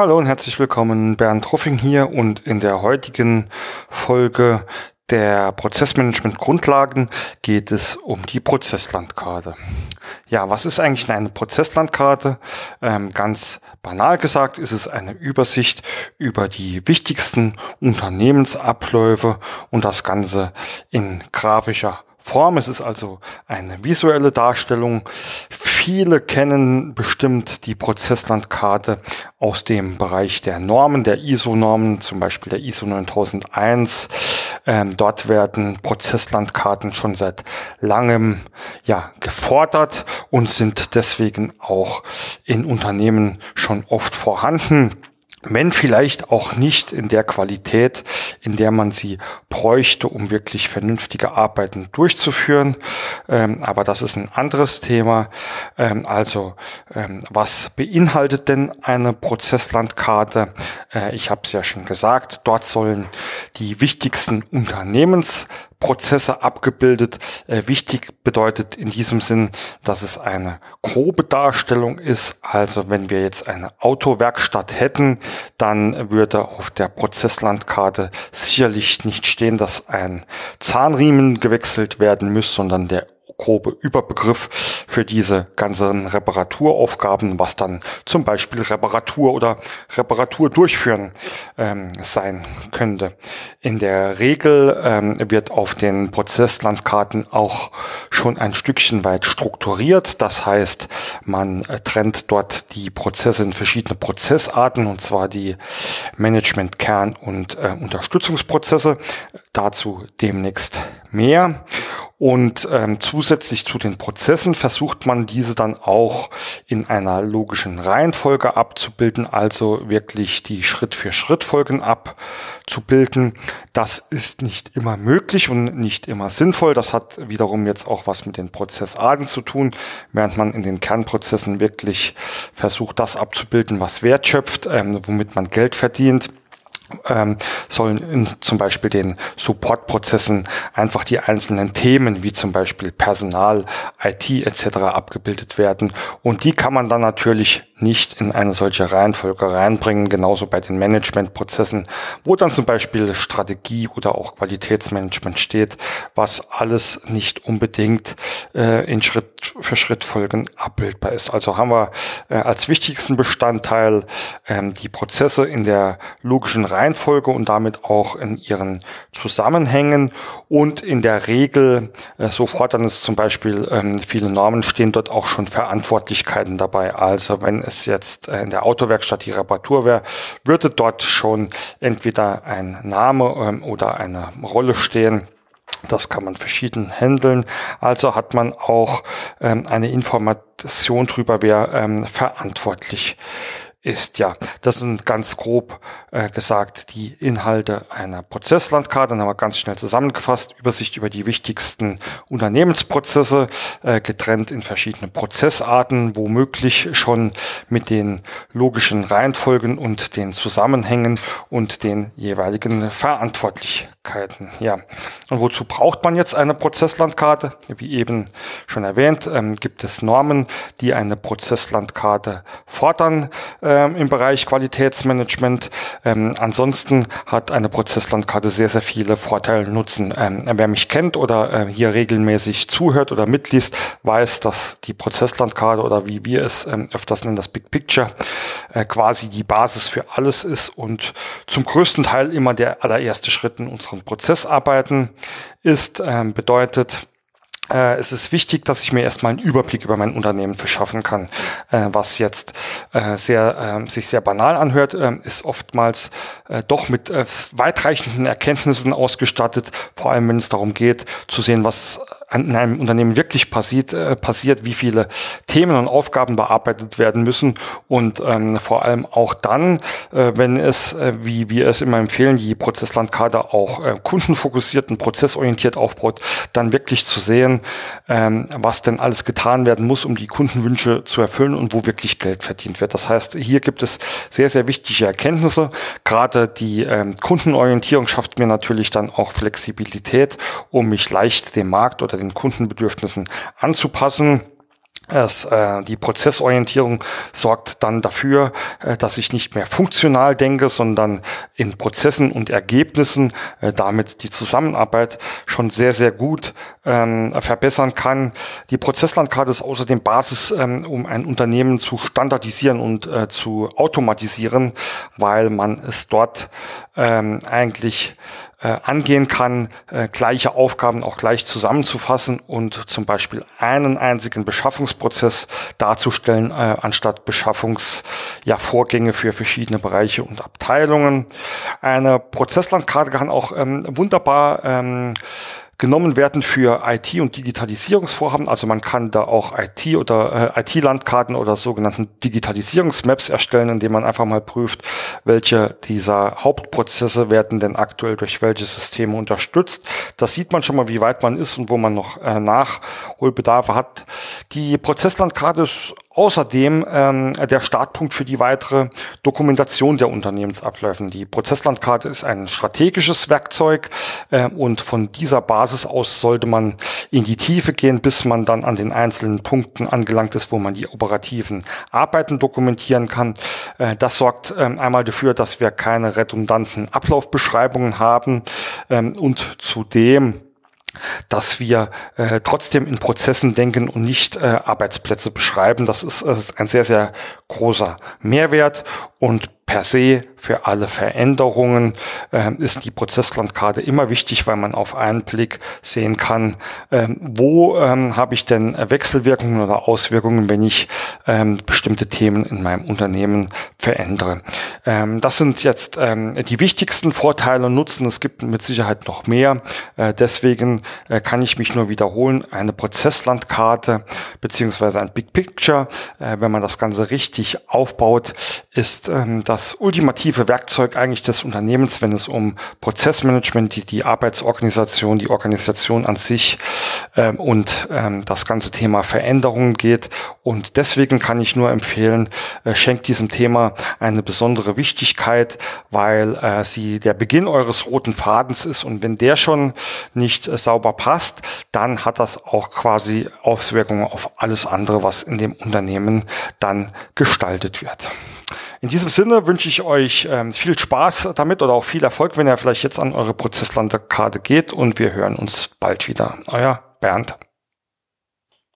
Hallo und herzlich willkommen, Bernd Ruffing hier und in der heutigen Folge der Prozessmanagement Grundlagen geht es um die Prozesslandkarte. Ja, was ist eigentlich eine Prozesslandkarte? Ähm, ganz banal gesagt ist es eine Übersicht über die wichtigsten Unternehmensabläufe und das Ganze in grafischer Form. Es ist also eine visuelle Darstellung. Viele kennen bestimmt die Prozesslandkarte aus dem Bereich der Normen, der ISO-Normen, zum Beispiel der ISO 9001. Ähm, dort werden Prozesslandkarten schon seit langem ja gefordert und sind deswegen auch in Unternehmen schon oft vorhanden wenn vielleicht auch nicht in der Qualität, in der man sie bräuchte, um wirklich vernünftige Arbeiten durchzuführen. Ähm, aber das ist ein anderes Thema. Ähm, also ähm, was beinhaltet denn eine Prozesslandkarte? Äh, ich habe es ja schon gesagt, dort sollen die wichtigsten Unternehmens Prozesse abgebildet. Äh, wichtig bedeutet in diesem Sinn, dass es eine grobe Darstellung ist. Also wenn wir jetzt eine Autowerkstatt hätten, dann würde auf der Prozesslandkarte sicherlich nicht stehen, dass ein Zahnriemen gewechselt werden muss, sondern der grobe Überbegriff für diese ganzen Reparaturaufgaben, was dann zum Beispiel Reparatur oder Reparatur durchführen ähm, sein könnte. In der Regel ähm, wird auf den Prozesslandkarten auch schon ein Stückchen weit strukturiert. Das heißt, man trennt dort die Prozesse in verschiedene Prozessarten, und zwar die Management, Kern und äh, Unterstützungsprozesse. Dazu demnächst mehr. Und ähm, zusätzlich zu den Prozessen versucht man diese dann auch in einer logischen Reihenfolge abzubilden, also wirklich die Schritt-für-Schritt-Folgen abzubilden. Das ist nicht immer möglich und nicht immer sinnvoll. Das hat wiederum jetzt auch was mit den Prozessarten zu tun, während man in den Kernprozessen wirklich versucht, das abzubilden, was Wert schöpft, ähm, womit man Geld verdient ähm, sollen in zum Beispiel den Supportprozessen einfach die einzelnen Themen wie zum Beispiel Personal, IT etc. abgebildet werden. Und die kann man dann natürlich nicht in eine solche Reihenfolge reinbringen, genauso bei den Managementprozessen, wo dann zum Beispiel Strategie oder auch Qualitätsmanagement steht, was alles nicht unbedingt äh, in Schritt für Schritt Folgen abbildbar ist. Also haben wir äh, als wichtigsten Bestandteil ähm, die Prozesse in der logischen Reihenfolge und damit auch in ihren Zusammenhängen. Und in der Regel, äh, so fordern es zum Beispiel ähm, viele Normen, stehen dort auch schon Verantwortlichkeiten dabei. Also wenn es jetzt in der Autowerkstatt die Reparatur wäre, würde dort schon entweder ein Name ähm, oder eine Rolle stehen. Das kann man verschieden handeln. Also hat man auch ähm, eine Information darüber, wer ähm, verantwortlich ist. Ja, das sind ganz grob äh, gesagt die Inhalte einer Prozesslandkarte. Dann haben wir ganz schnell zusammengefasst, Übersicht über die wichtigsten Unternehmensprozesse, äh, getrennt in verschiedene Prozessarten, womöglich schon mit den logischen Reihenfolgen und den Zusammenhängen und den jeweiligen Verantwortlichkeiten. Ja, und wozu braucht man jetzt eine Prozesslandkarte? Wie eben schon erwähnt, ähm, gibt es Normen, die eine Prozesslandkarte fordern. Äh, ähm, im Bereich Qualitätsmanagement. Ähm, ansonsten hat eine Prozesslandkarte sehr, sehr viele Vorteile und Nutzen. Ähm, wer mich kennt oder äh, hier regelmäßig zuhört oder mitliest, weiß, dass die Prozesslandkarte oder wie wir es ähm, öfters nennen, das Big Picture, äh, quasi die Basis für alles ist und zum größten Teil immer der allererste Schritt in unseren Prozessarbeiten ist, ähm, bedeutet, äh, es ist wichtig, dass ich mir erstmal einen Überblick über mein Unternehmen verschaffen kann. Äh, was jetzt äh, sehr, äh, sich sehr banal anhört, äh, ist oftmals äh, doch mit äh, weitreichenden Erkenntnissen ausgestattet, vor allem wenn es darum geht, zu sehen, was in einem Unternehmen wirklich passiert, äh, passiert, wie viele Themen und Aufgaben bearbeitet werden müssen und ähm, vor allem auch dann, äh, wenn es, äh, wie wir es immer empfehlen, die Prozesslandkarte auch äh, kundenfokussiert und prozessorientiert aufbaut, dann wirklich zu sehen, ähm, was denn alles getan werden muss, um die Kundenwünsche zu erfüllen und wo wirklich Geld verdient wird. Das heißt, hier gibt es sehr, sehr wichtige Erkenntnisse. Gerade die ähm, Kundenorientierung schafft mir natürlich dann auch Flexibilität, um mich leicht dem Markt oder den Kundenbedürfnissen anzupassen. es, äh, die Prozessorientierung sorgt dann dafür, äh, dass ich nicht mehr funktional denke, sondern in Prozessen und Ergebnissen äh, damit die Zusammenarbeit schon sehr, sehr gut ähm, verbessern kann. Die Prozesslandkarte ist außerdem Basis, ähm, um ein Unternehmen zu standardisieren und äh, zu automatisieren, weil man es dort ähm, eigentlich äh, angehen kann, äh, gleiche Aufgaben auch gleich zusammenzufassen und zum Beispiel einen einzigen Beschaffungsprozess darzustellen, äh, anstatt Beschaffungsvorgänge ja, für verschiedene Bereiche und Abteilungen. Eine Prozesslandkarte kann auch ähm, wunderbar ähm, genommen werden für IT- und Digitalisierungsvorhaben. Also man kann da auch IT- oder äh, IT-Landkarten oder sogenannten Digitalisierungsmaps erstellen, indem man einfach mal prüft, welche dieser Hauptprozesse werden denn aktuell durch welche Systeme unterstützt. Das sieht man schon mal, wie weit man ist und wo man noch äh, Nachholbedarfe hat. Die Prozesslandkarte ist außerdem ähm, der Startpunkt für die weitere Dokumentation der Unternehmensabläufen. Die Prozesslandkarte ist ein strategisches Werkzeug äh, und von dieser Basis aus sollte man in die Tiefe gehen, bis man dann an den einzelnen Punkten angelangt ist, wo man die operativen Arbeiten dokumentieren kann. Äh, das sorgt ähm, einmal dafür, dass wir keine redundanten Ablaufbeschreibungen haben ähm, und zudem dass wir äh, trotzdem in Prozessen denken und nicht äh, Arbeitsplätze beschreiben. Das ist, äh, ein sehr, sehr großer Mehrwert und per se für alle Veränderungen äh, ist die Prozesslandkarte immer wichtig, weil man auf einen Blick sehen kann, ähm, wo ähm, habe ich denn Wechselwirkungen oder Auswirkungen, wenn ich ähm, bestimmte Themen in meinem Unternehmen verändere. Ähm, das sind jetzt ähm, die wichtigsten Vorteile und Nutzen. Es gibt mit Sicherheit noch mehr. Äh, deswegen äh, kann ich mich nur wiederholen. Eine Prozesslandkarte beziehungsweise ein Big Picture, äh, wenn man das Ganze richtig aufbaut, ist ähm, das ultimative Werkzeug eigentlich des Unternehmens, wenn es um Prozessmanagement, die, die Arbeitsorganisation, die Organisation an sich ähm, und ähm, das ganze Thema Veränderungen geht. Und deswegen kann ich nur empfehlen, äh, schenkt diesem Thema eine besondere Wichtigkeit, weil äh, sie der Beginn eures roten Fadens ist. Und wenn der schon nicht äh, sauber passt, dann hat das auch quasi Auswirkungen auf alles andere, was in dem Unternehmen dann gestaltet wird. In diesem Sinne wünsche ich euch ähm, viel Spaß damit oder auch viel Erfolg, wenn ihr vielleicht jetzt an eure Prozesslandkarte geht und wir hören uns bald wieder. Euer Bernd.